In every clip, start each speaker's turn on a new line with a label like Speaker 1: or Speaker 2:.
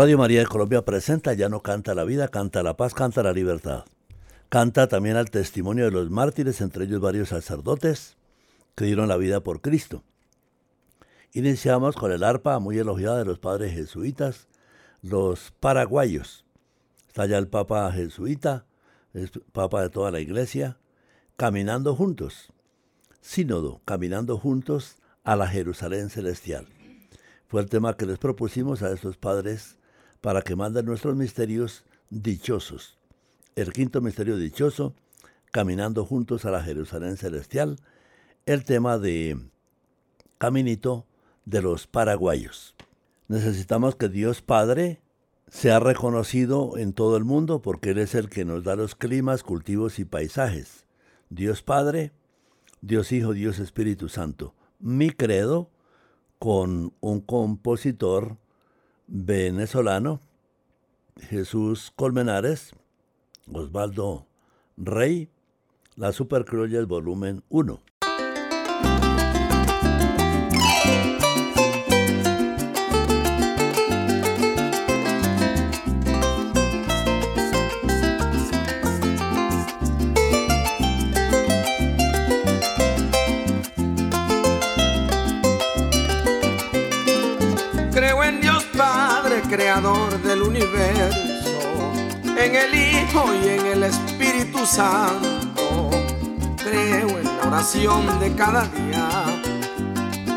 Speaker 1: Radio María de Colombia presenta Ya no canta la vida, canta la paz, canta la libertad. Canta también al testimonio de los mártires, entre ellos varios sacerdotes que dieron la vida por Cristo. Iniciamos con el arpa muy elogiada de los padres jesuitas, los paraguayos. Está allá el Papa jesuita, es Papa de toda la iglesia, caminando juntos. Sínodo, caminando juntos a la Jerusalén celestial. Fue el tema que les propusimos a estos padres para que manden nuestros misterios dichosos. El quinto misterio dichoso, caminando juntos a la Jerusalén celestial, el tema de Caminito de los paraguayos. Necesitamos que Dios Padre sea reconocido en todo el mundo porque Él es el que nos da los climas, cultivos y paisajes. Dios Padre, Dios Hijo, Dios Espíritu Santo. Mi credo con un compositor venezolano, Jesús Colmenares, Osvaldo Rey, La Supercroyes volumen 1.
Speaker 2: Creador del universo, en el Hijo y en el Espíritu Santo. Creo en la oración de cada día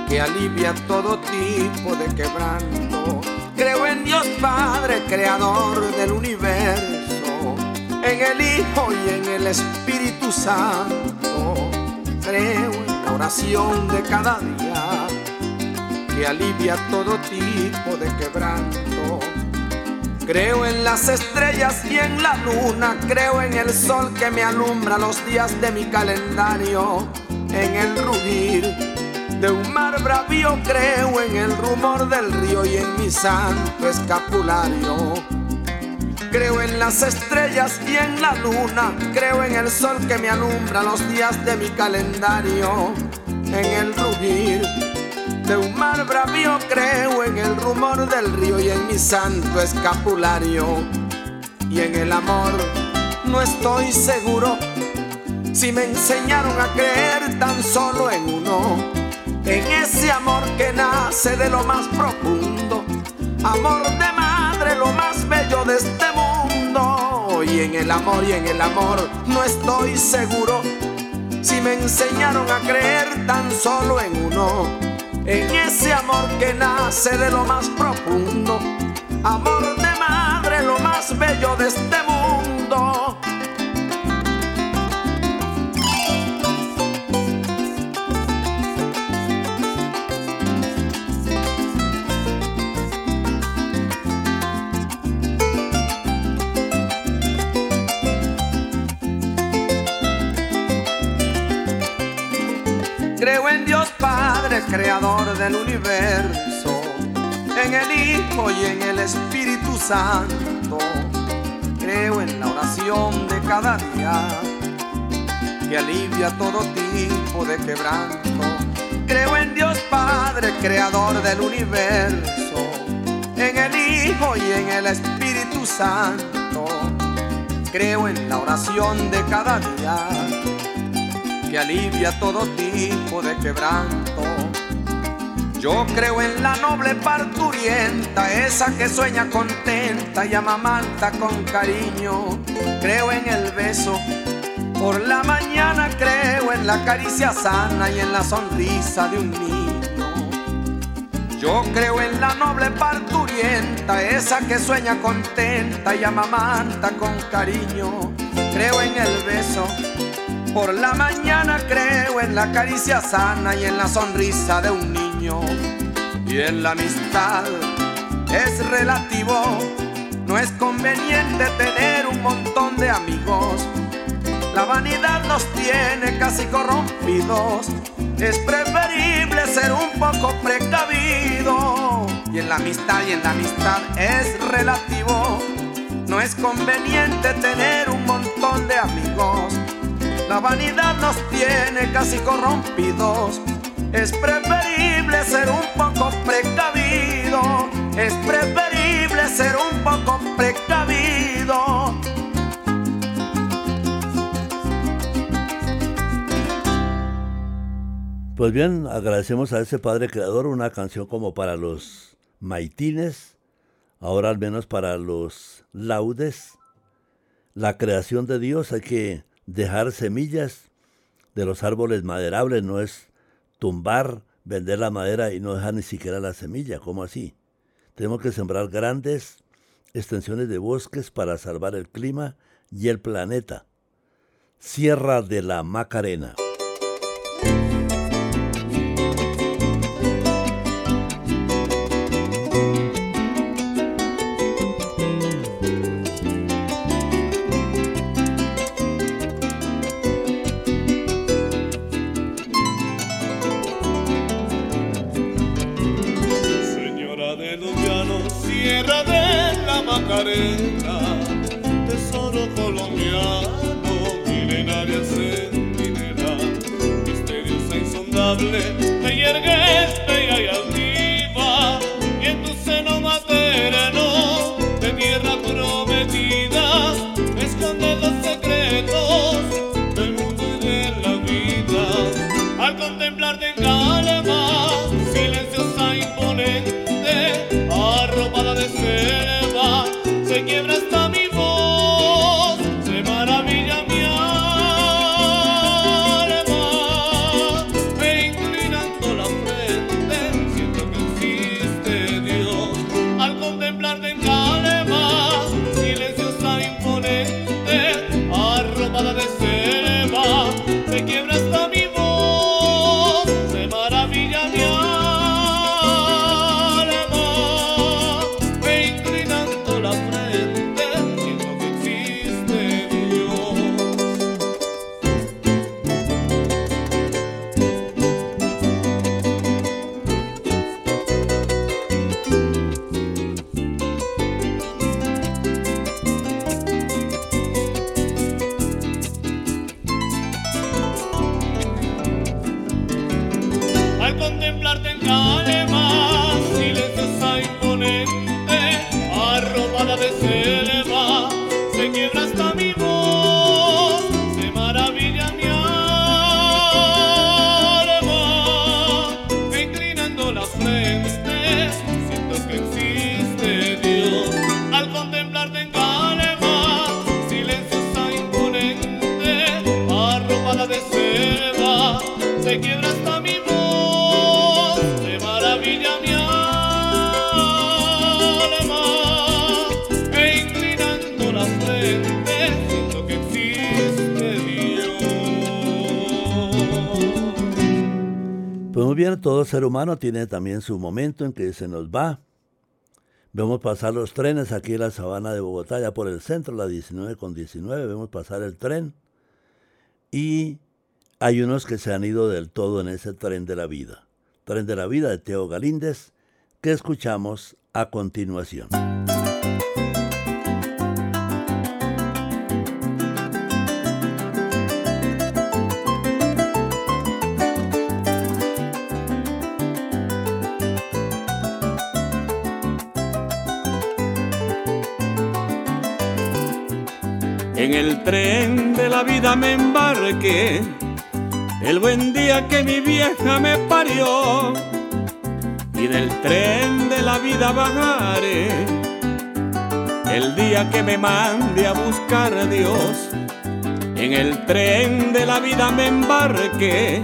Speaker 2: que alivia todo tipo de quebranto. Creo en Dios Padre, creador del universo, en el Hijo y en el Espíritu Santo. Creo en la oración de cada día alivia todo tipo de quebranto. Creo en las estrellas y en la luna, creo en el sol que me alumbra los días de mi calendario, en el rugir de un mar bravío, creo en el rumor del río y en mi santo escapulario. Creo en las estrellas y en la luna, creo en el sol que me alumbra los días de mi calendario, en el rugir de un mar bravío creo en el rumor del río y en mi santo escapulario. Y en el amor no estoy seguro si me enseñaron a creer tan solo en uno. En ese amor que nace de lo más profundo. Amor de madre, lo más bello de este mundo. Y en el amor y en el amor no estoy seguro si me enseñaron a creer tan solo en uno en ese amor que nace de lo más profundo, amor de madre, lo más bello de este mundo. Creador del universo, en el Hijo y en el Espíritu Santo. Creo en la oración de cada día que alivia todo tipo de quebranto. Creo en Dios Padre, creador del universo, en el Hijo y en el Espíritu Santo. Creo en la oración de cada día que alivia todo tipo de quebranto. Yo creo en la noble parturienta, esa que sueña contenta y amamanta con cariño. Creo en el beso por la mañana, creo en la caricia sana y en la sonrisa de un niño. Yo creo en la noble parturienta, esa que sueña contenta y amamanta con cariño. Creo en el beso por la mañana creo en la caricia sana y en la sonrisa de un niño. Y en la amistad es relativo, no es conveniente tener un montón de amigos. La vanidad nos tiene casi corrompidos. Es preferible ser un poco precavido. Y en la amistad y en la amistad es relativo. No es conveniente tener un montón de amigos. La vanidad nos tiene casi corrompidos. Es preferible ser un poco precavido, es preferible ser un poco precavido.
Speaker 3: Pues bien, agradecemos a ese padre creador una canción como para los maitines, ahora al menos para los laudes. La creación de Dios hay que dejar semillas de los árboles maderables, no es tumbar, vender la madera y no dejar ni siquiera la semilla, ¿cómo así? Tenemos que sembrar grandes extensiones de bosques para salvar el clima y el planeta. Sierra de la Macarena. Bien, todo ser humano tiene también su momento en que se nos va. Vemos pasar los trenes aquí en la sabana de Bogotá, ya por el centro, la 19 con 19, vemos pasar el tren. Y hay unos que se han ido del todo en ese tren de la vida. Tren de la vida de Teo Galíndez, que escuchamos a continuación.
Speaker 4: En el tren de la vida me embarqué, el buen día que mi vieja me parió, y del tren de la vida bajaré, el día que me mande a buscar a Dios. En el tren de la vida me embarqué,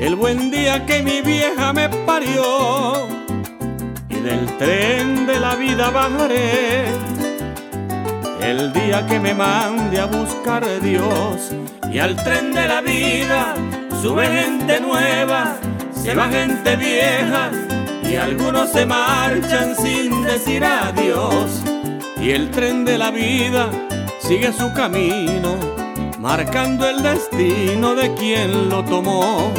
Speaker 4: el buen día que mi vieja me parió, y del tren de la vida bajaré el día que me mande a buscar Dios y al tren de la vida sube gente nueva, se va gente vieja y algunos se marchan sin decir adiós. Y el tren de la vida sigue su camino marcando el destino de quien lo tomó.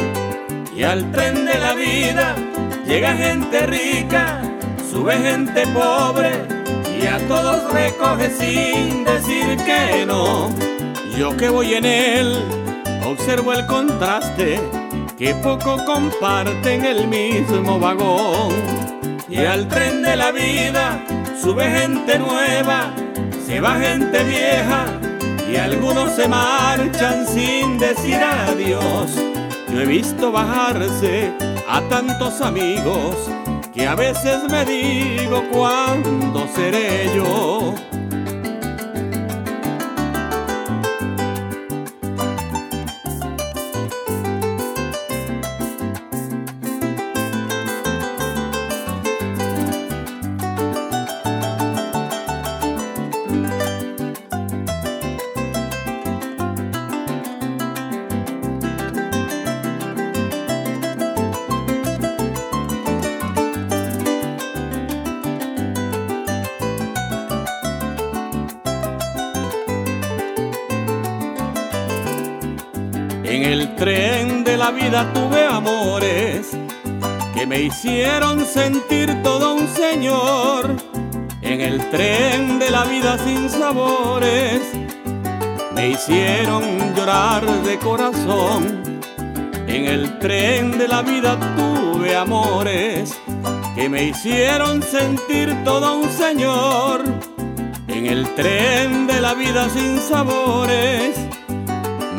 Speaker 4: Y al tren de la vida llega gente rica, sube gente pobre y a todos recoge sin decir que no. Yo que voy en él, observo el contraste, que poco comparten el mismo vagón. Y al tren de la vida sube gente nueva, se va gente vieja, y algunos se marchan sin decir adiós. Yo he visto bajarse a tantos amigos que a veces me digo cuándo seré yo. Vida tuve amores que me hicieron sentir todo un señor. En el tren de la vida sin sabores me hicieron llorar de corazón. En el tren de la vida tuve amores que me hicieron sentir todo un señor. En el tren de la vida sin sabores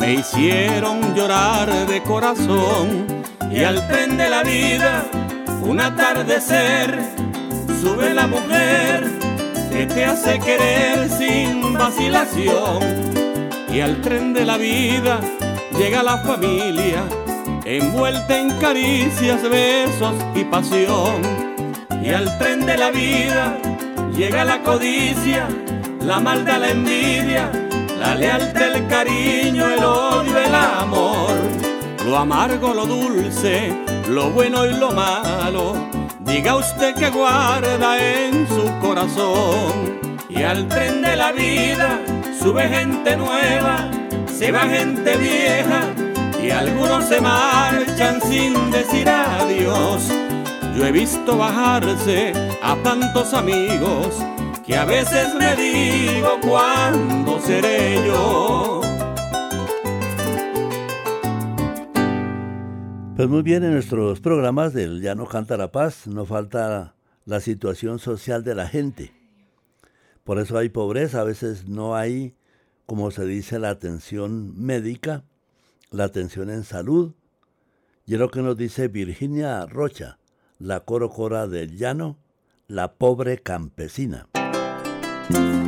Speaker 4: me hicieron llorar de corazón. Y al tren de la vida un atardecer sube la mujer que te hace querer sin vacilación. Y al tren de la vida llega la familia envuelta en caricias, besos y pasión. Y al tren de la vida llega la codicia, la maldad, la envidia la lealtad, el cariño, el odio, el amor, lo amargo, lo dulce, lo bueno y lo malo. Diga usted que guarda en su corazón. Y al tren de la vida sube gente nueva, se va gente vieja y algunos se marchan sin decir adiós. Yo he visto bajarse a tantos amigos que a veces me digo cuándo seré yo.
Speaker 1: Pues muy bien, en nuestros programas del Ya no canta la paz no falta la situación social de la gente. Por eso hay pobreza, a veces no hay, como se dice, la atención médica, la atención en salud. Y es lo que nos dice Virginia Rocha, la coro cora del llano, la pobre campesina.
Speaker 5: Esta pobre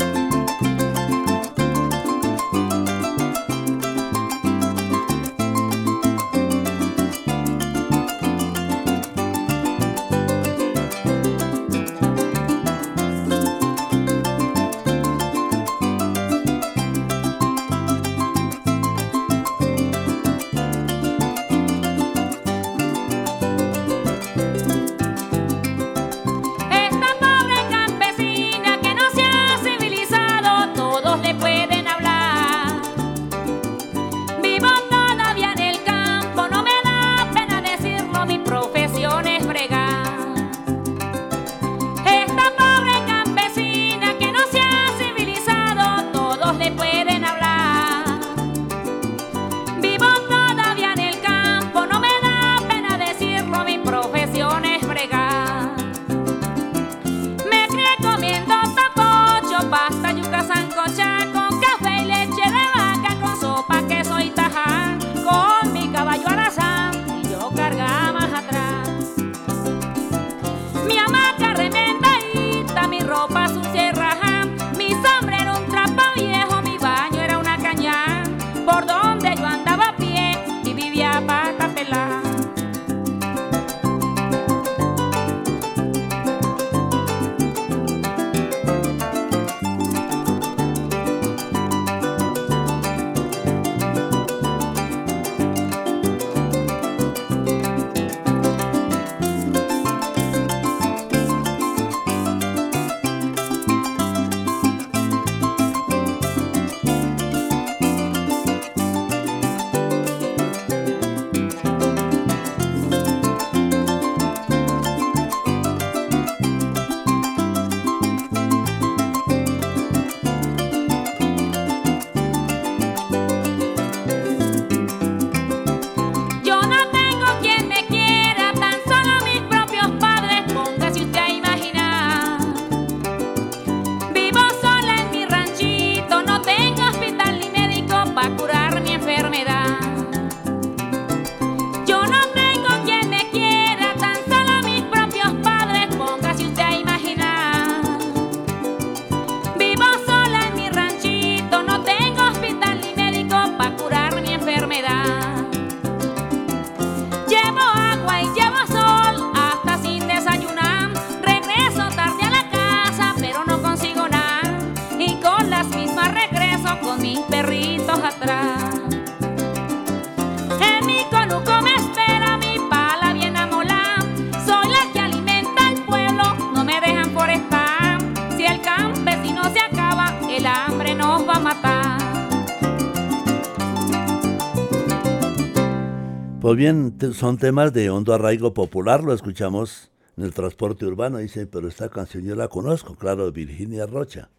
Speaker 1: Pues bien, son temas de hondo arraigo popular, lo escuchamos en el transporte urbano, dice, pero esta canción yo la conozco, claro, Virginia Rocha.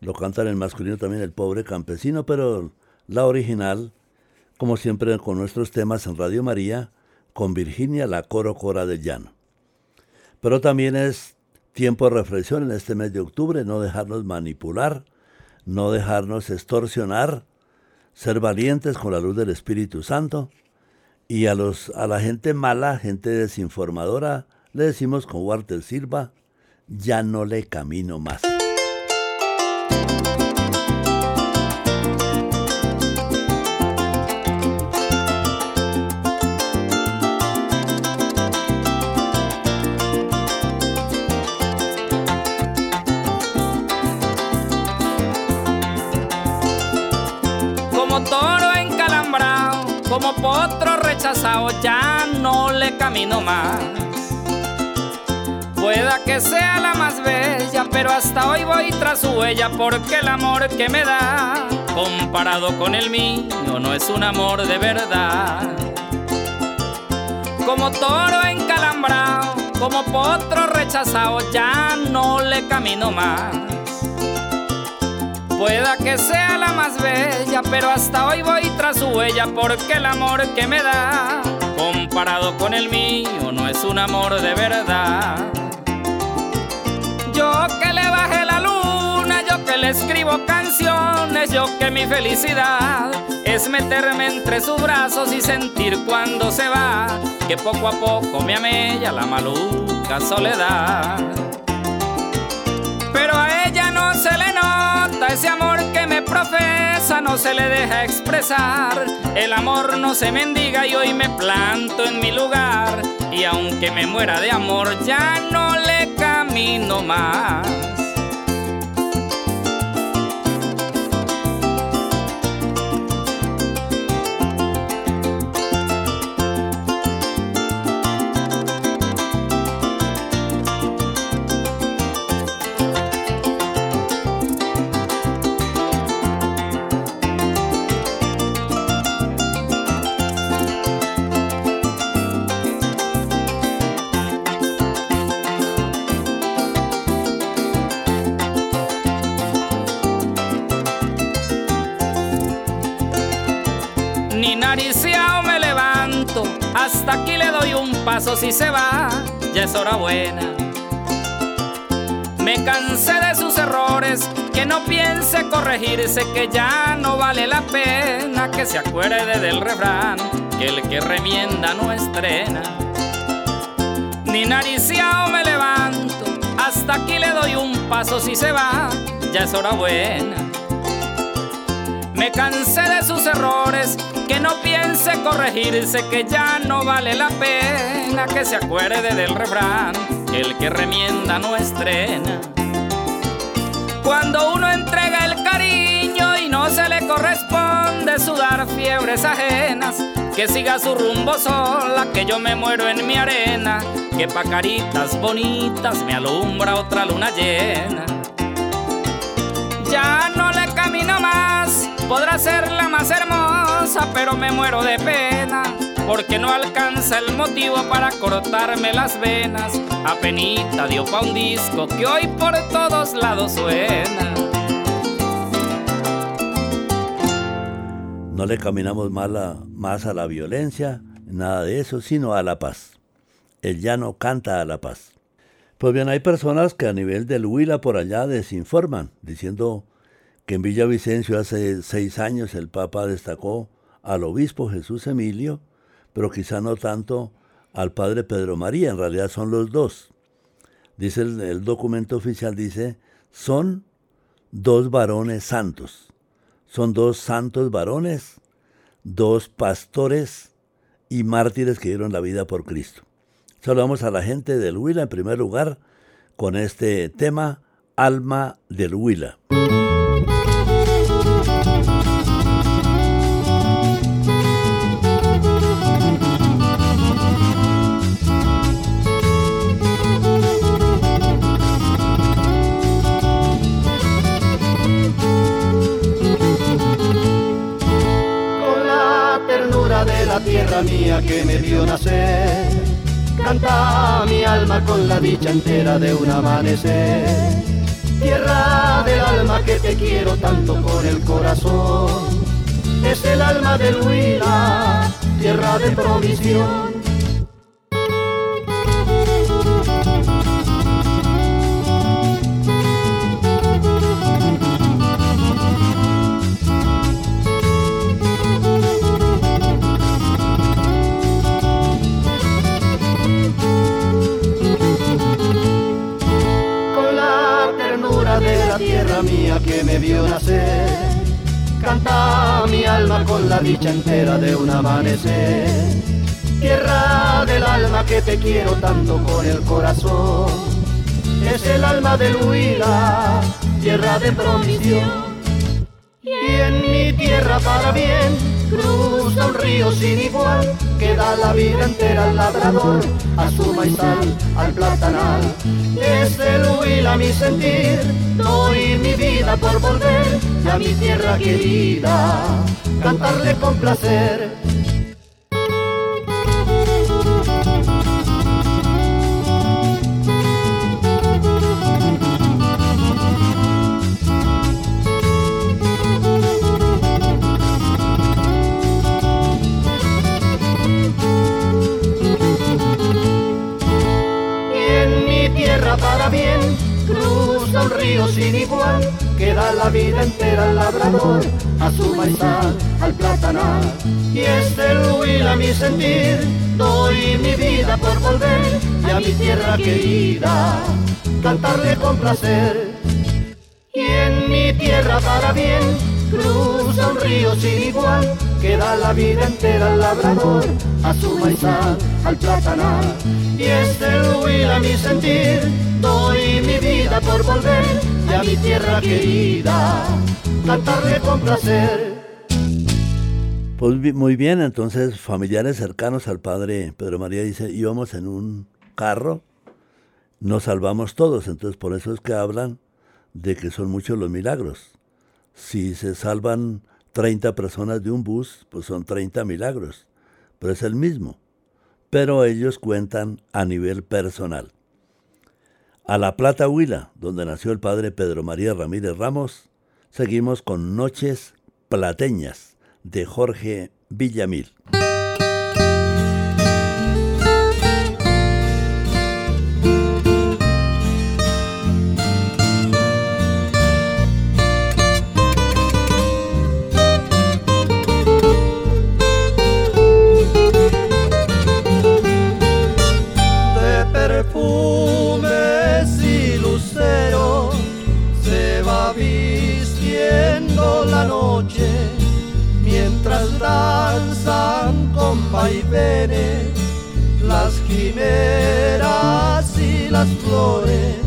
Speaker 1: Lo cantan en masculino también el pobre campesino, pero la original, como siempre con nuestros temas en Radio María, con Virginia, la coro cora del llano. Pero también es tiempo de reflexión en este mes de octubre, no dejarnos manipular, no dejarnos extorsionar, ser valientes con la luz del Espíritu Santo y a, los, a la gente mala, gente desinformadora, le decimos con Walter Silva, ya no le camino más.
Speaker 5: como potro rechazado ya no le camino más. Pueda que sea la más bella, pero hasta hoy voy tras su huella porque el amor que me da, comparado con el mío, no es un amor de verdad. Como toro encalambrado, como potro rechazado, ya no le camino más. Pueda que sea la más bella, pero hasta hoy voy tras su huella porque el amor que me da, comparado con el mío, no es un amor de verdad. Yo que le bajé la luna, yo que le escribo canciones, yo que mi felicidad es meterme entre sus brazos y sentir cuando se va, que poco a poco me amella la maluca soledad. Pero a ese amor que me profesa, no se le deja expresar. El amor no se mendiga y hoy me planto en mi lugar. Y aunque me muera de amor, ya no le camino más. Si se va, ya es hora buena. Me cansé de sus errores, que no piense corregirse, que ya no vale la pena que se acuerde del refrán, que el que remienda no estrena. Ni nariciao me levanto, hasta aquí le doy un paso si se va, ya es hora buena. Me cansé de sus errores, que no piense corregirse, que ya no vale la pena que se acuerde del refrán, el que remienda no estrena. Cuando uno entrega el cariño y no se le corresponde sudar fiebres ajenas, que siga su rumbo sola, que yo me muero en mi arena, que pa' caritas bonitas me alumbra otra luna llena. Pero me muero de pena, porque no alcanza el motivo para cortarme las venas. Apenita dio pa' un disco que hoy por todos lados suena.
Speaker 1: No le caminamos más a la violencia, nada de eso, sino a la paz. El llano canta a la paz. Pues bien, hay personas que a nivel del Huila por allá desinforman, diciendo que en Villavicencio hace seis años el Papa destacó al obispo Jesús Emilio, pero quizá no tanto al padre Pedro María, en realidad son los dos. Dice el, documento oficial, dice, son dos varones santos, son dos santos varones, dos pastores y mártires que dieron la vida por Cristo. Saludamos a la gente del Huila en primer lugar con este tema, Alma del Huila.
Speaker 6: la tierra mía que me vio nacer. Canta mi alma con la dicha entera de un amanecer. Tierra del alma que te quiero tanto con el corazón. Es el alma del Huila, tierra de provisión que me vio nacer. Canta mi alma con la dicha entera de un amanecer. Tierra del alma que te quiero tanto con el corazón. Es el alma del Huila, tierra de provisión. Y en mi tierra para bien cruza un río sin igual que da la vida entera al labrador, a su maizal, al platanal. Es el huila mi sentir, doy mi vida por volver a mi tierra querida, cantarle con placer sin igual, que da la vida entera al labrador, a su maizal, al platanal. Y este a mi sentir, doy mi vida por volver y a mi tierra querida, cantarle con placer. Y en mi tierra para bien, cruza un río sin igual, que da la vida entera al labrador, a su maizal, al platanal. Y este a mi sentir, doy mi vida por volver a mi tierra querida, cantarle con placer.
Speaker 1: Pues muy bien, entonces familiares cercanos al padre Pedro María dice, íbamos en un carro, nos salvamos todos, entonces por eso es que hablan de que son muchos los milagros. Si se salvan 30 personas de un bus, pues son 30 milagros, pero es el mismo. Pero ellos cuentan a nivel personal. A La Plata Huila, donde nació el padre Pedro María Ramírez Ramos, seguimos con Noches Plateñas de Jorge Villamil.
Speaker 6: Quimeras y las flores,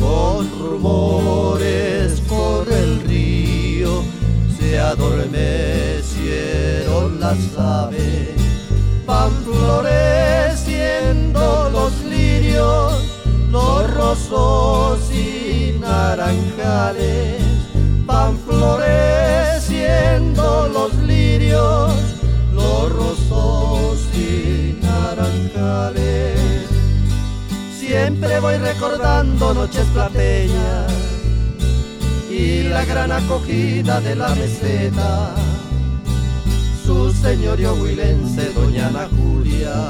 Speaker 6: con rumores por el río se adormecieron las aves, van floreciendo los lirios, los rosos y naranjales, van floreciendo los lirios Siempre voy recordando noches plateñas y la gran acogida de la meseta. Su señorio huilense, doña Ana Julia,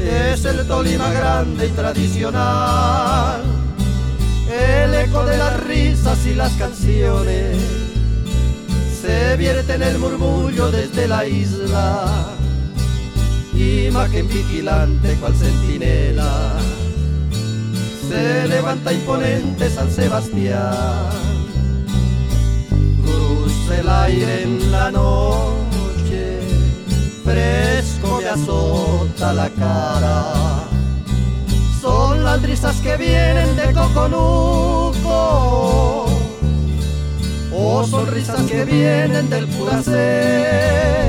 Speaker 6: es el Tolima grande y tradicional, el eco de las risas y las canciones se vierte en el murmullo desde la isla, imagen vigilante cual centinela, se levanta imponente San Sebastián, cruza el aire en la noche, fresco me azota la cara, son las brisas que vienen de Coconuco. O sonrisas que vienen del puracé,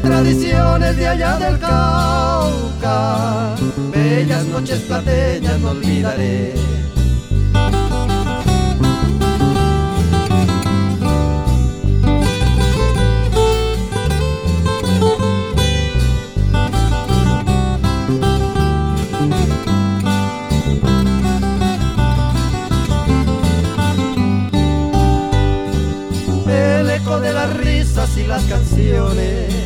Speaker 6: tradiciones de allá del Cauca. Bellas noches plateñas no olvidaré. El eco de las risas y las canciones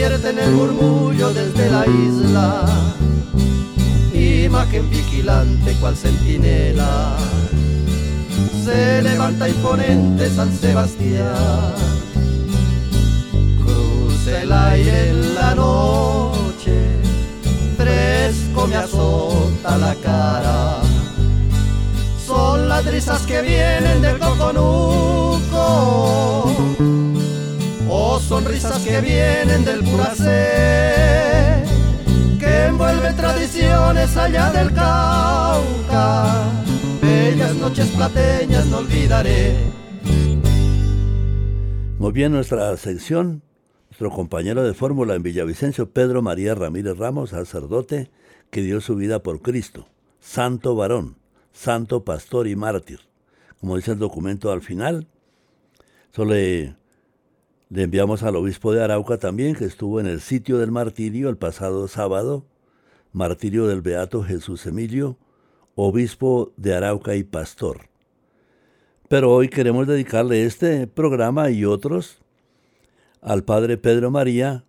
Speaker 6: se vierte en el murmullo desde la isla, imagen vigilante cual centinela, se levanta imponente San Sebastián, cruce el aire en la noche, fresco me azota la cara. Son las risas que vienen del coconuco sonrisas que vienen del puracé que envuelve tradiciones allá del Cauca bellas noches plateñas no olvidaré
Speaker 1: muy bien nuestra sección nuestro compañero de fórmula en Villavicencio Pedro María Ramírez Ramos sacerdote que dio su vida por Cristo santo varón santo, pastor y mártir. Como dice el documento al final, solo le, enviamos al obispo de Arauca también, que estuvo en el sitio del martirio el pasado sábado, martirio del Beato Jesús Emilio, obispo de Arauca y pastor. Pero hoy queremos dedicarle este programa y otros al Padre Pedro María.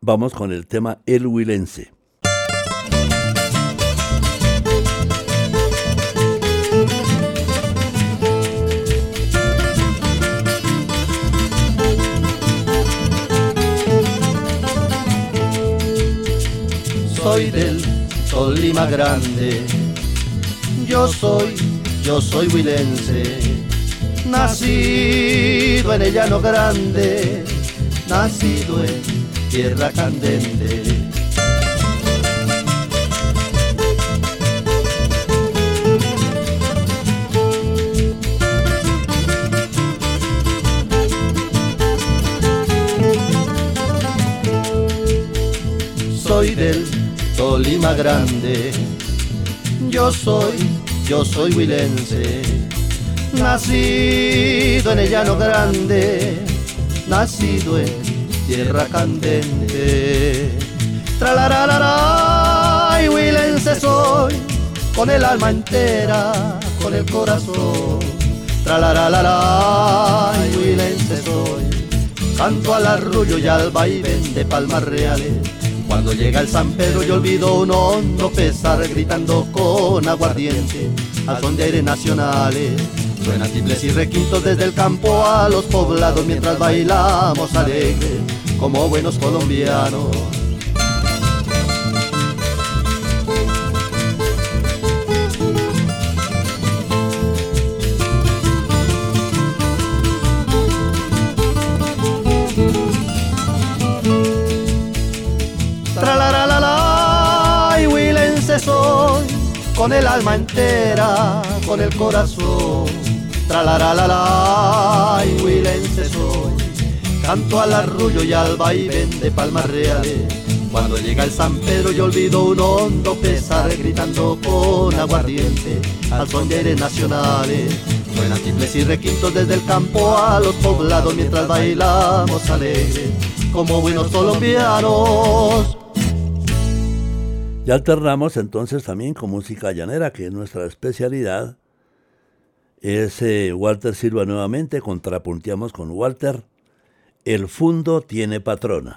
Speaker 1: Vamos con el tema El Huilense.
Speaker 6: Grande. Yo soy, yo soy huilense, nacido en el llano grande, nacido en tierra candente. Soy del Tolima grande. Yo soy, yo soy huilense, nacido en el llano grande, nacido en tierra candente. Tralararara, y huilense soy, con el alma entera, con el corazón. Tralararara, y huilense soy, canto al arrullo y al vaivén de palmas reales cuando llega el San Pedro yo olvido un hondo pesar gritando con aguardiente al son de aire nacionales. Suenan tiples y requintos desde el campo a los poblados mientras bailamos alegres como buenos colombianos. Con el alma entera, con el corazón. Tralaralala, y huilense soy. Canto al arrullo y al vaivén de palmas reales. Cuando llega el San Pedro yo olvido un hondo pesar gritando con aguardiente al son de aires nacionales. Suenan simples y requintos desde el campo a los poblados mientras bailamos alegres como buenos colombianos.
Speaker 1: Alternamos entonces también con música llanera, que es nuestra especialidad. Es Walter Silva nuevamente, contrapunteamos con Walter. El fundo tiene patrona.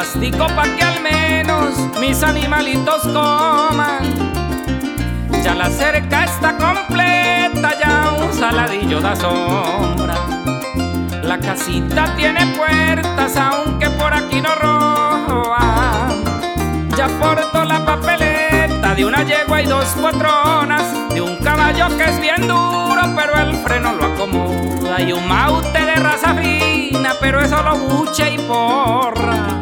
Speaker 5: Pastico pa' que al menos mis animalitos coman. Ya la cerca está completa, ya un saladillo da sombra. La casita tiene puertas, aunque por aquí no roban. Ya porto la papeleta de una yegua y dos patronas, de un caballo que es bien duro, pero el freno lo acomoda. Y un maute de raza fina, pero eso lo buche y porra.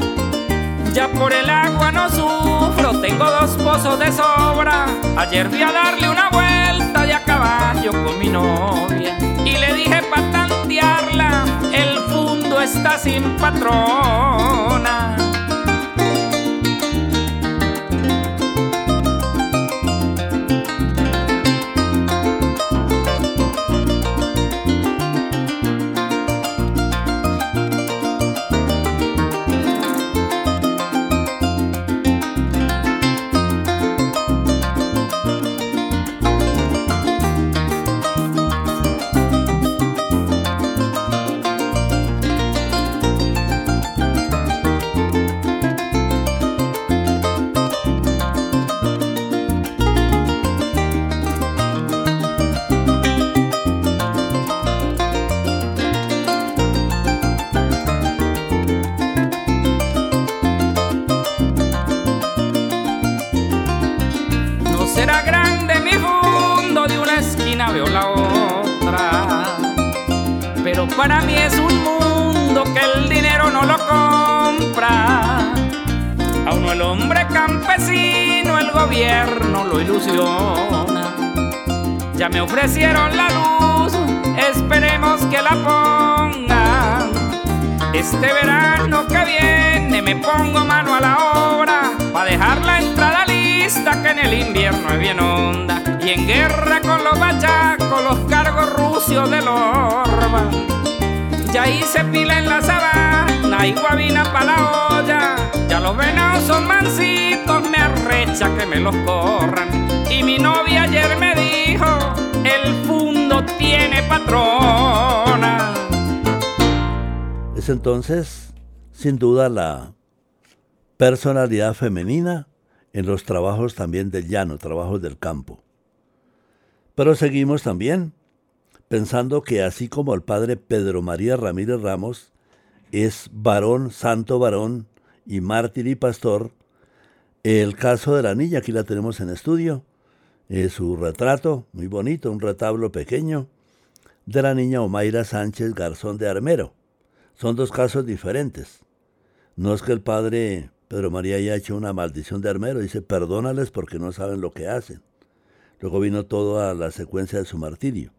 Speaker 5: Ya por el agua no sufro, tengo dos pozos de sobra. Ayer fui a darle una vuelta y acá caballo con mi novia y le dije para tantearla, el fundo está sin patrona. Me ofrecieron la luz, esperemos que la pongan. Este verano que viene me pongo mano a la obra para dejar la entrada lista que en el invierno es bien honda. Y en guerra con los bachacos, los cargos rusios de los ya hice pila en la sabana y guabina para la olla. Ya los venados son mansitos, me arrecha que me los corran. Y mi novia ayer me el fundo tiene patrona.
Speaker 1: Es entonces, sin duda, la personalidad femenina en los trabajos también del llano, trabajos del campo. Pero seguimos también pensando que así como el padre Pedro María Ramírez Ramos es varón, santo varón y mártir y pastor, el caso de la niña, aquí la tenemos en estudio, es su retrato, muy bonito, un retablo pequeño, de la niña Omaira Sánchez Garzón de Armero. Son dos casos diferentes. No es que el padre Pedro María haya hecho una maldición de Armero, dice, perdónales porque no saben lo que hacen. Luego vino toda la secuencia de su martirio.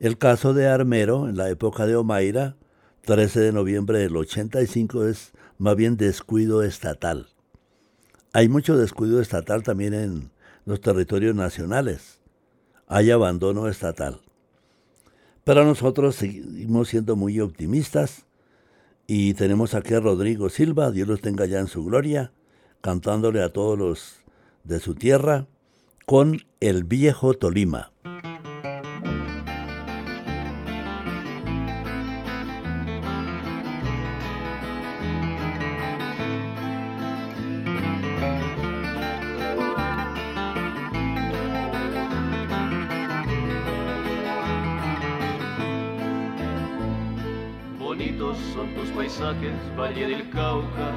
Speaker 1: El caso de Armero, en la época de Omaira, 13 de noviembre del 85, es más bien descuido estatal. Hay mucho descuido estatal también en los territorios nacionales. Hay abandono estatal. Pero nosotros seguimos siendo muy optimistas y tenemos aquí a Rodrigo Silva, Dios los tenga ya en su gloria, cantándole a todos los de su tierra con El Viejo Tolima.
Speaker 7: Valle del Cauca,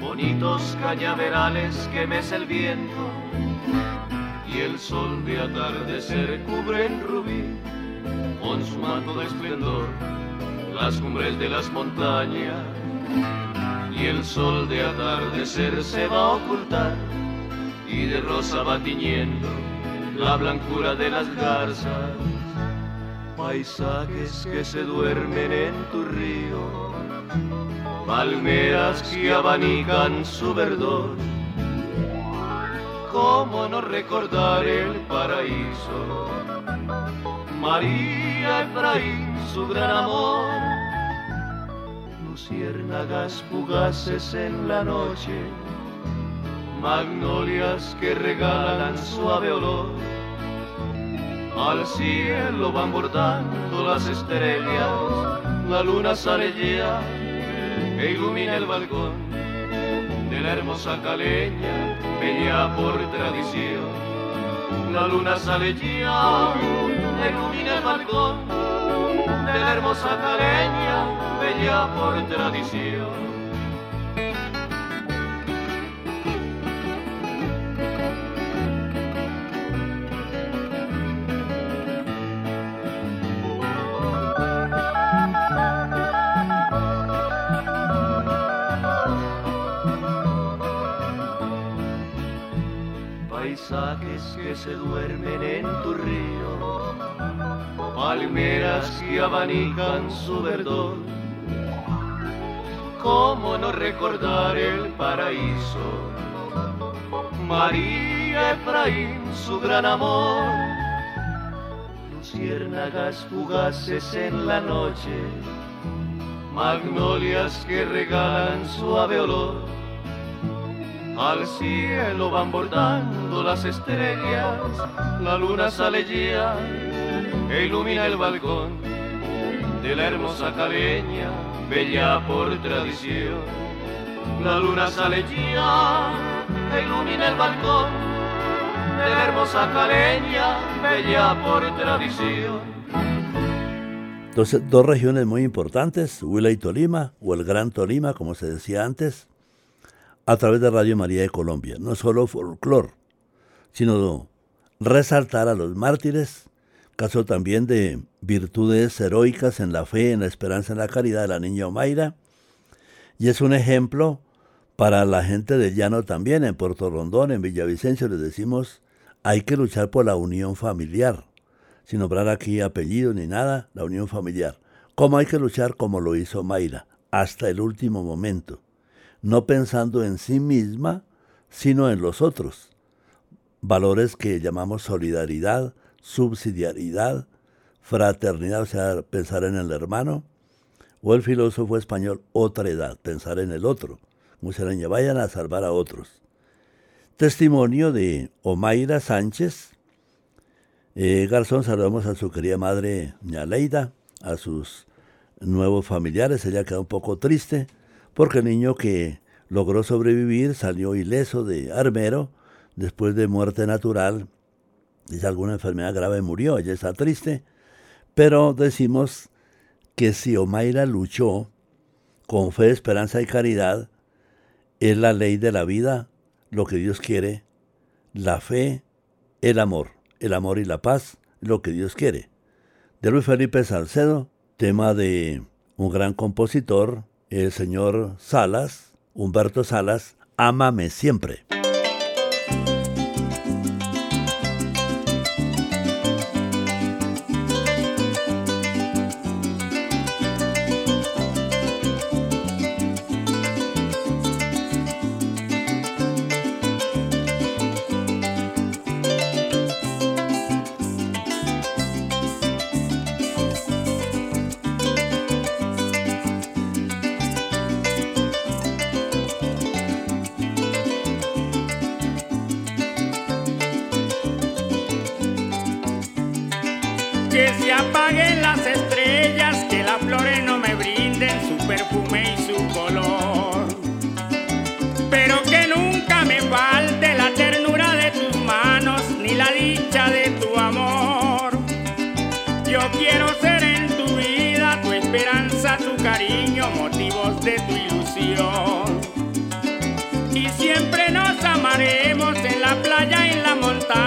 Speaker 7: bonitos cañaverales que mece el viento. Y el sol de atardecer cubre en rubí con su manto de esplendor las cumbres de las montañas. Y el sol de atardecer se va a ocultar y de rosa va tiñendo la blancura de las garzas. Paisajes que se duermen en tu río, palmeras que abanican su verdor. ¿Cómo no recordar el paraíso? María Efraín, su gran amor. Luciérnagas fugaces en la noche, magnolias que regalan suave olor al cielo van bordando las estrellas, la luna sale ya e ilumina el balcón de la hermosa caleña, bella por tradición. La luna sale ya ilumina el balcón de la hermosa caleña, bella por tradición. Que se duermen en tu río, palmeras que abanican su verdor. ¿Cómo no recordar el paraíso? María Efraín, su gran amor, luciérnagas fugaces en la noche, magnolias que regalan suave olor al cielo van bordando las estrellas, la luna sale ya e ilumina el balcón de la hermosa caleña, bella por tradición. La luna sale ya e ilumina el balcón de la hermosa caleña, bella por tradición.
Speaker 1: Entonces, dos regiones muy importantes, Huila y Tolima, o el Gran Tolima, como se decía antes, a través de Radio María de Colombia. No solo folclor, sino resaltar a los mártires, caso también de virtudes heroicas en la fe, en la esperanza, en la caridad de la niña Omaira. Y es un ejemplo para la gente del llano también, en Puerto Rondón, en Villavicencio, les decimos, hay que luchar por la unión familiar, sin nombrar aquí apellido ni nada, la unión familiar. ¿Cómo hay que luchar? Como lo hizo Mayra, hasta el último momento no pensando en sí misma, sino en los otros. Valores que llamamos solidaridad, subsidiariedad, fraternidad, o sea, pensar en el hermano, o el filósofo español, otra edad, pensar en el otro. Musaraña, vayan a salvar a otros. Testimonio de Omaira Sánchez. Eh, Garzón, saludamos a su querida madre, Ñaleida, a sus nuevos familiares. Ella queda un poco triste porque el niño que logró sobrevivir salió ileso de armero después de muerte natural. Dice alguna enfermedad grave murió, ella está triste, pero decimos que si Omaira luchó con fe, esperanza y caridad, es la ley de la vida, lo que Dios quiere, la fe, el amor, el amor y la paz, lo que Dios quiere. De Luis Felipe Salcedo, tema de un gran compositor, el señor Salas, Humberto Salas, Ámame siempre.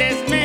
Speaker 8: apretada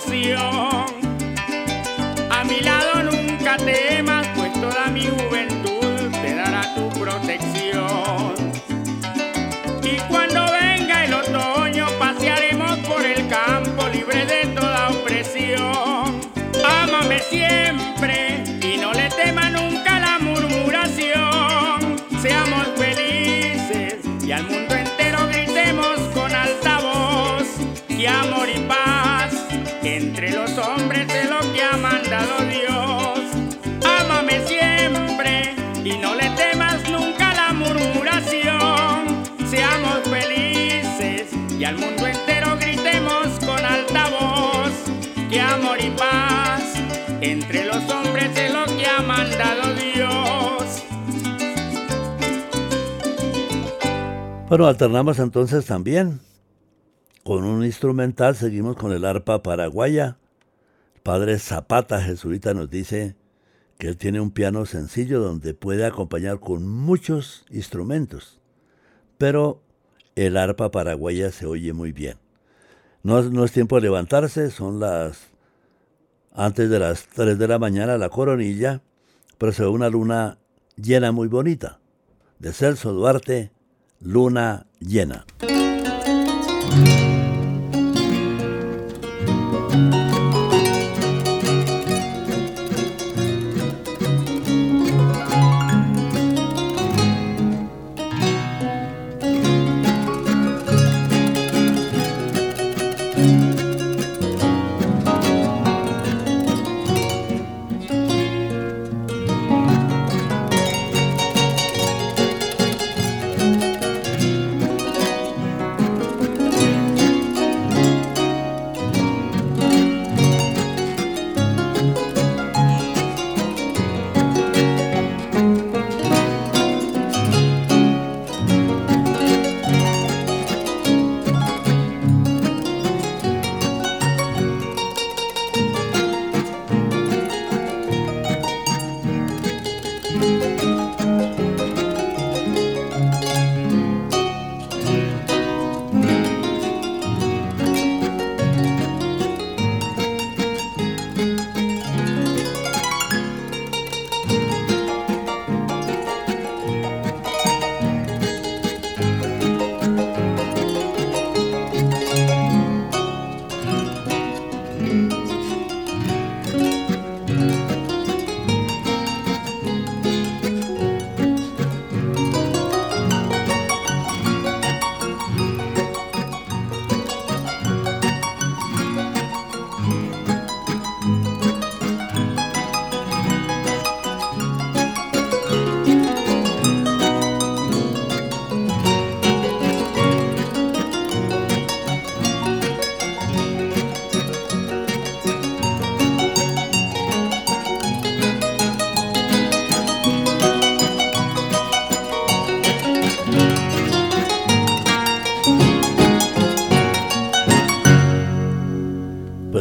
Speaker 8: tu al mundo entero gritemos con alta voz que amor y paz entre los hombres es lo que ha mandado Dios.
Speaker 1: Bueno, alternamos entonces también con un instrumental, seguimos con el arpa paraguaya. El padre Zapata, jesuita, nos dice que él tiene un piano sencillo donde puede acompañar con muchos instrumentos, pero el arpa paraguaya se oye muy bien. No, es tiempo de levantarse, son las antes de las 3 de la mañana la coronilla, pero se ve una luna llena muy bonita. De Celso Duarte, luna llena.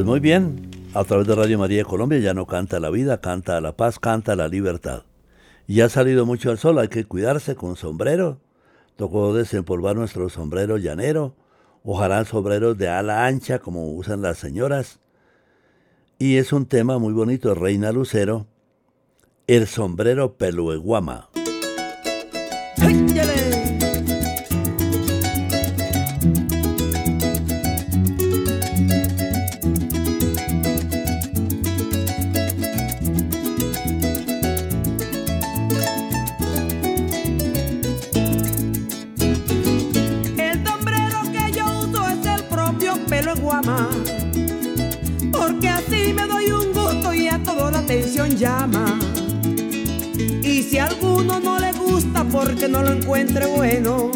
Speaker 1: Muy bien, a través de Radio María Colombia ya no canta la vida, canta la paz, canta la libertad. Y ha salido mucho el sol, hay que cuidarse con sombrero. Tocó desempolvar nuestro sombrero llanero, ojalá sombreros de ala ancha como usan las señoras. Y es un tema muy bonito, Reina Lucero, el sombrero pelueguama.
Speaker 2: Porque no lo encuentre bueno,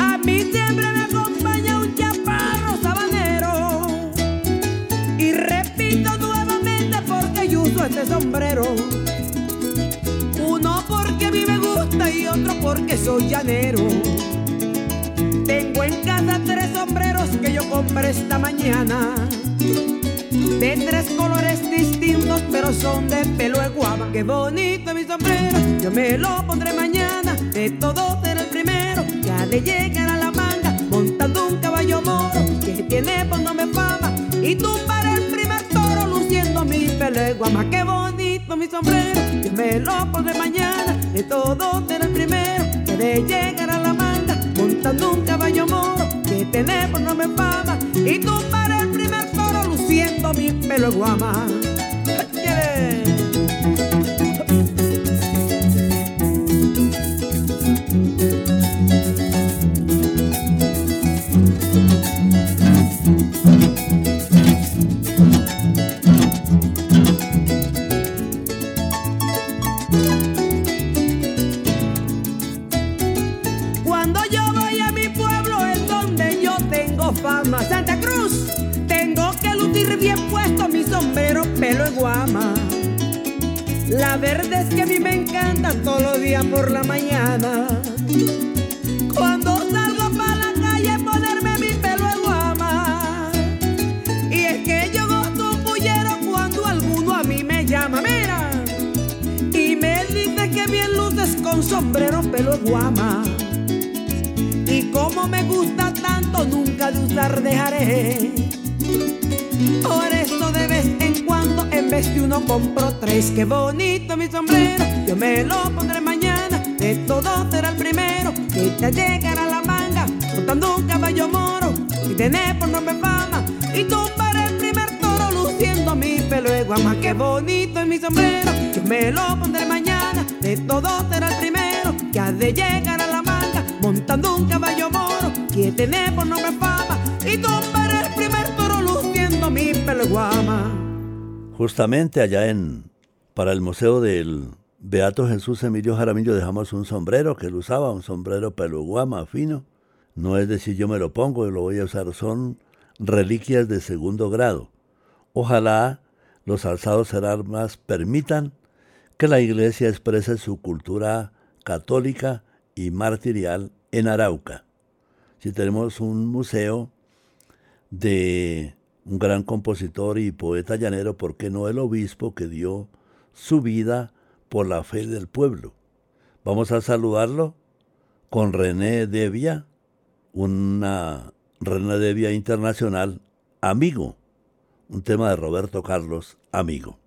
Speaker 2: a mí siempre me acompaña un chaparro sabanero. Y repito nuevamente porque yo uso este sombrero. Uno porque a mí me gusta y otro porque soy llanero. Tengo en casa tres sombreros que yo compré esta mañana. De tres colores
Speaker 9: distintos, pero son de pelo de guava. Qué bonito mi sombrero, yo me lo pondré mañana. De todos será el primero, ya de llegar a la manga, montando un caballo moro que tiene por me fama. Y tú para el primer toro luciendo mi pelo de guama. Qué bonito mi sombrero, yo me lo pondré mañana. De todos será el primero, ya de llegar a la manga, montando un caballo moro que tiene por me fama. Y tú para el mi pelo guama. Cuando sombrero pelo guama. Y como me gusta tanto, nunca de usar dejaré. Por eso de vez en cuando, en vez de uno compro tres. Qué bonito mi sombrero, yo me lo pondré mañana. De todo será el primero que te llegará la manga, montando un caballo moro. Y tener por nombre fama, y tumbar el primer toro luciendo mi pelo de guama. Qué bonito es mi sombrero, yo me lo pondré mañana. De todo será el primero que ha de llegar a la manga, montando un caballo moro. Que tiene por nombre fama, y tumbar el primer toro luciendo mi pelo de guama.
Speaker 1: Justamente allá en para el Museo del Beato Jesús Emilio Jaramillo dejamos un sombrero que él usaba, un sombrero pelo guama fino. No es decir yo me lo pongo y lo voy a usar, son reliquias de segundo grado. Ojalá los alzados armas permitan que la iglesia exprese su cultura católica y martirial en Arauca. Si tenemos un museo de un gran compositor y poeta llanero, ¿por qué no el obispo que dio su vida por la fe del pueblo? Vamos a saludarlo con René Devia, una René Devia internacional, amigo, un tema de Roberto Carlos, amigo.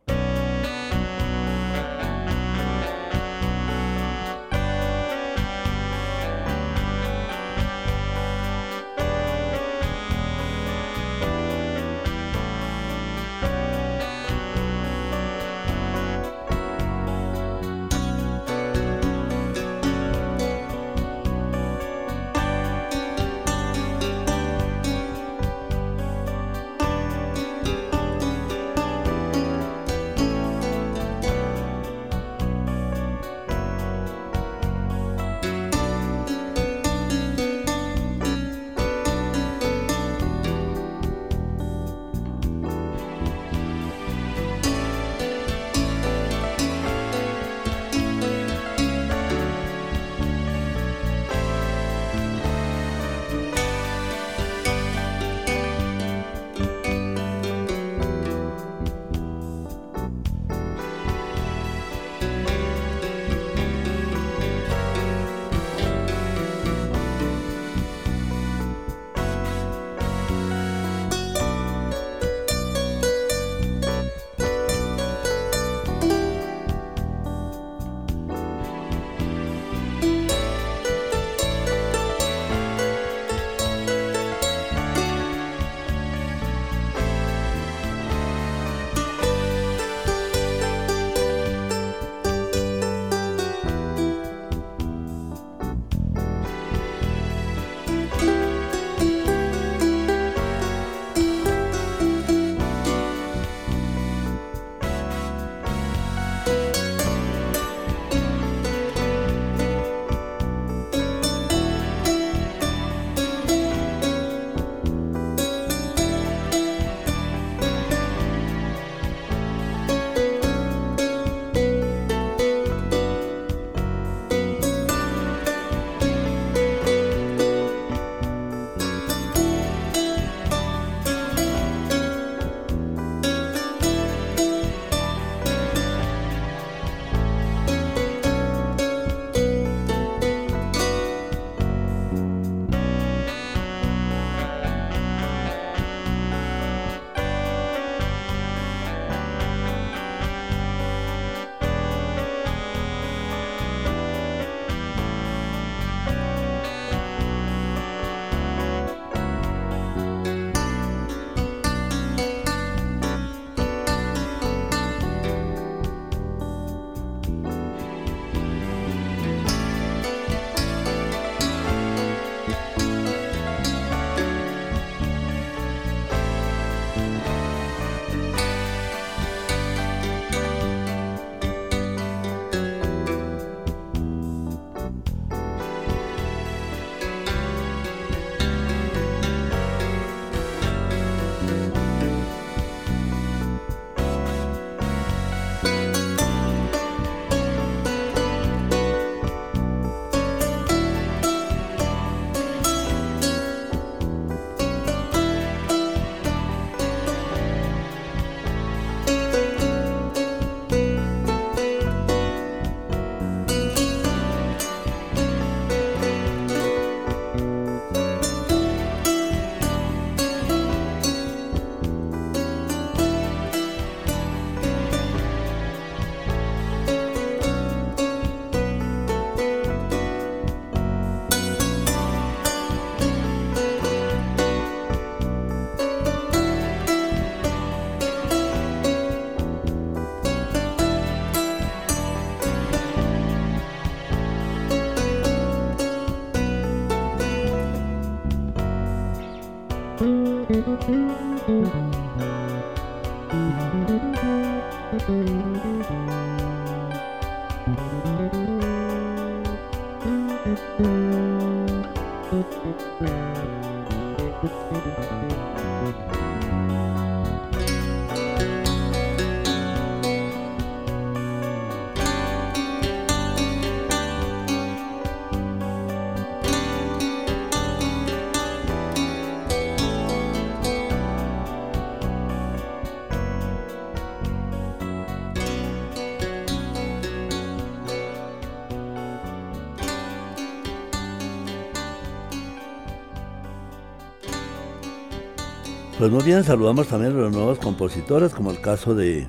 Speaker 1: Pues muy bien, saludamos también a los nuevos compositores, como el caso de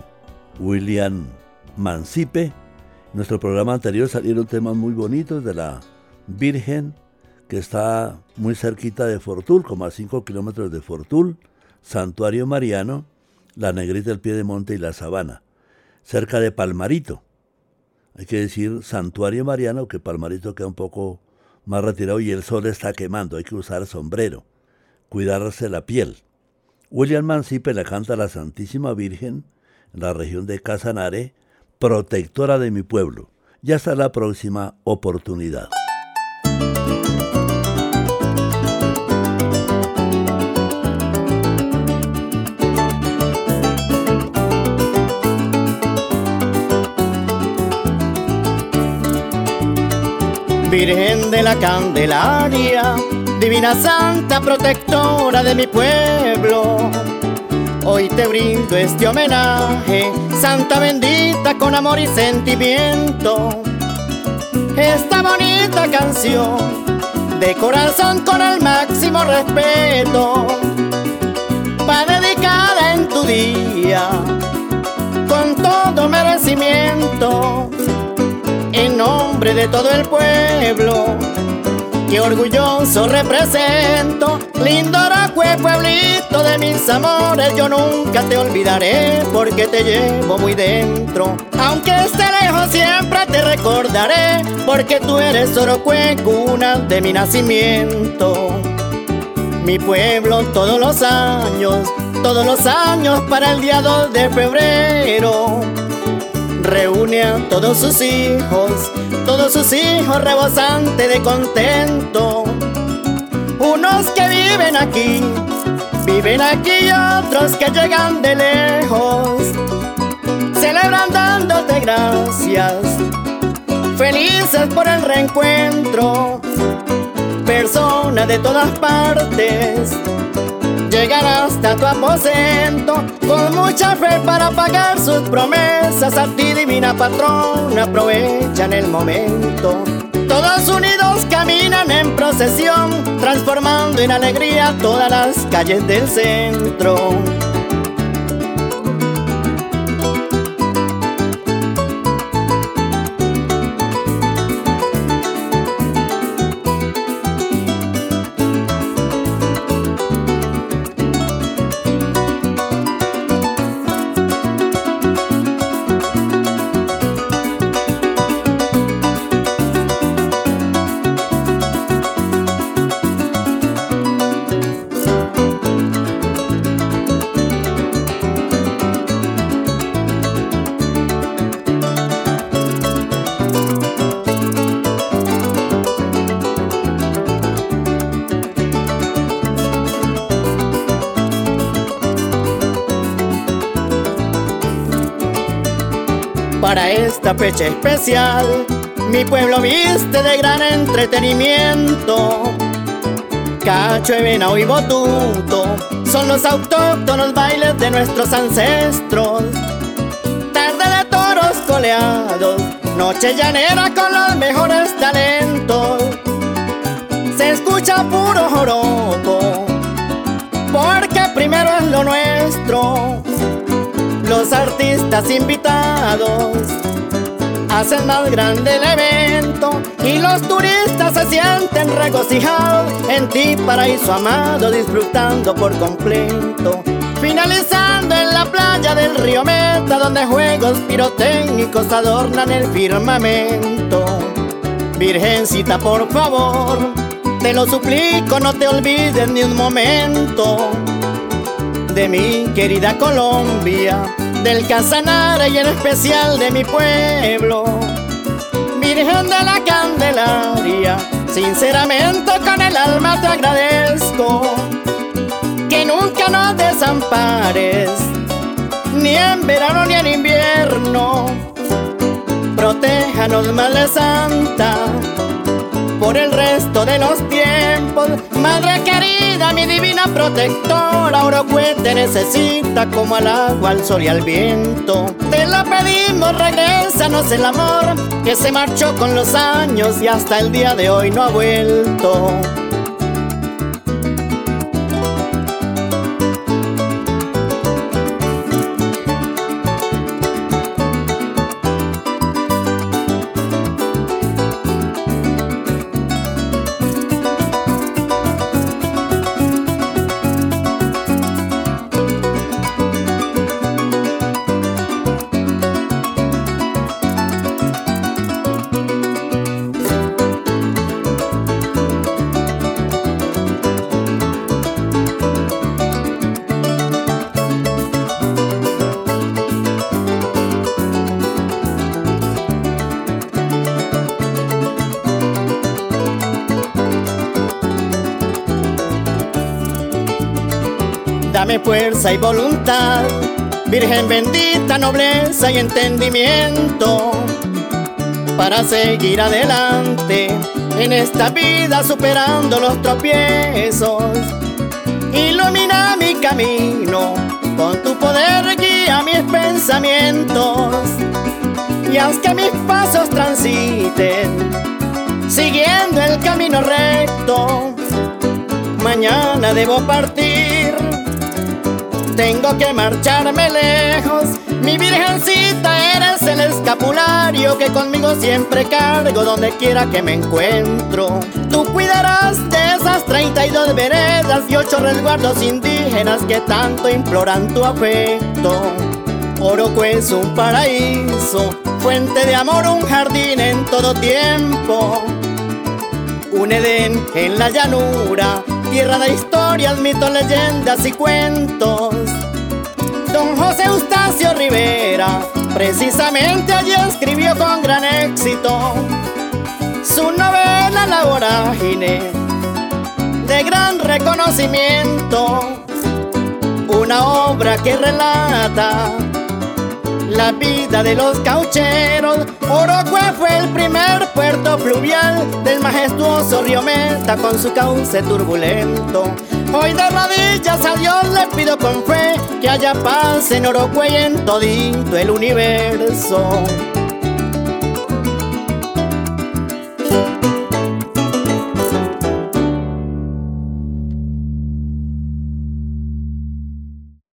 Speaker 1: William Mancipe. En nuestro programa anterior salieron temas muy bonitos de la Virgen, que está muy cerquita de Fortul, como a 5 kilómetros de Fortul, Santuario Mariano, la Negrita del Pie de Monte y la Sabana, cerca de Palmarito. Hay que decir Santuario Mariano, que Palmarito queda un poco más retirado y el sol está quemando, hay que usar sombrero, cuidarse la piel. William Mancipe le canta a la Santísima Virgen en la región de Casanare, protectora de mi pueblo. Ya hasta la próxima oportunidad.
Speaker 10: Virgen de la Candelaria, Divina Santa Protectora de mi pueblo. Hoy te brindo este homenaje, Santa bendita con amor y sentimiento. Esta bonita canción de corazón con el máximo respeto, va dedicada en tu día con todo merecimiento en nombre de todo el pueblo. Que orgulloso represento, lindo Aracue, pueblito de mis amores. Yo nunca te olvidaré porque te llevo muy dentro. Aunque esté lejos, siempre te recordaré porque tú eres Orocue, cuna de mi nacimiento. Mi pueblo todos los años, todos los años para el día 2 de febrero reúne a todos sus hijos, todos sus hijos rebosantes de contento. Unos que viven aquí, viven aquí otros que llegan de lejos, celebran dándote gracias, felices por el reencuentro, personas de todas partes llegar hasta tu aposento. Con mucha fe para pagar sus promesas a ti divina patrona aprovechan el momento. Todos unidos caminan en procesión transformando en alegría todas las calles del centro fecha especial. Mi pueblo viste de gran entretenimiento. Cacho, y Botuto son los autóctonos bailes de nuestros ancestros. Tarde de toros coleados, noche llanera con los mejores talentos. Se escucha puro joropo, porque primero es lo nuestro los artistas invitados hacen más grande el evento y los turistas se sienten regocijados en ti, paraíso amado, disfrutando por completo. Finalizando en la playa del río Meta, donde juegos pirotécnicos adornan el firmamento. Virgencita, por favor, te lo suplico, no te olvides ni un momento de mi querida Colombia, del Casanare y en especial de mi pueblo. Virgen de la Candelaria, sinceramente con el alma te agradezco que nunca nos desampares, ni en verano ni en invierno. Protéjanos, Madre Santa por el resto de los tiempos. Madre querida, mi divina protectora, Orocue te necesita como al agua, al sol y al viento. Te lo pedimos, regrésanos el amor que se marchó con los años y hasta el día de hoy no ha vuelto. Dame fuerza y voluntad, Virgen bendita, nobleza y entendimiento para seguir adelante en esta vida superando los tropiezos. Ilumina mi camino, con tu poder guía mis pensamientos y haz que mis pasos transiten siguiendo el camino recto. Mañana debo partir, tengo que marcharme lejos. Mi virgencita eres el escapulario que conmigo siempre cargo donde quiera que me encuentro. Tú cuidarás de esas 32 veredas y ocho resguardos indígenas que tanto imploran tu afecto. Oroco es un paraíso, fuente de amor, un jardín en todo tiempo. Un Edén en la llanura, tierra de historias, mitos, leyendas y cuentos. Don José Eustacio Rivera, precisamente allí escribió con gran éxito su novela La vorágine, de gran reconocimiento, una obra que relata la vida de los caucheros. Orocue fue el primer puerto fluvial del majestuoso río Meta con su cauce turbulento. Hoy de rodillas a Dios le pido con fe que haya paz en Orocue y en todito el universo.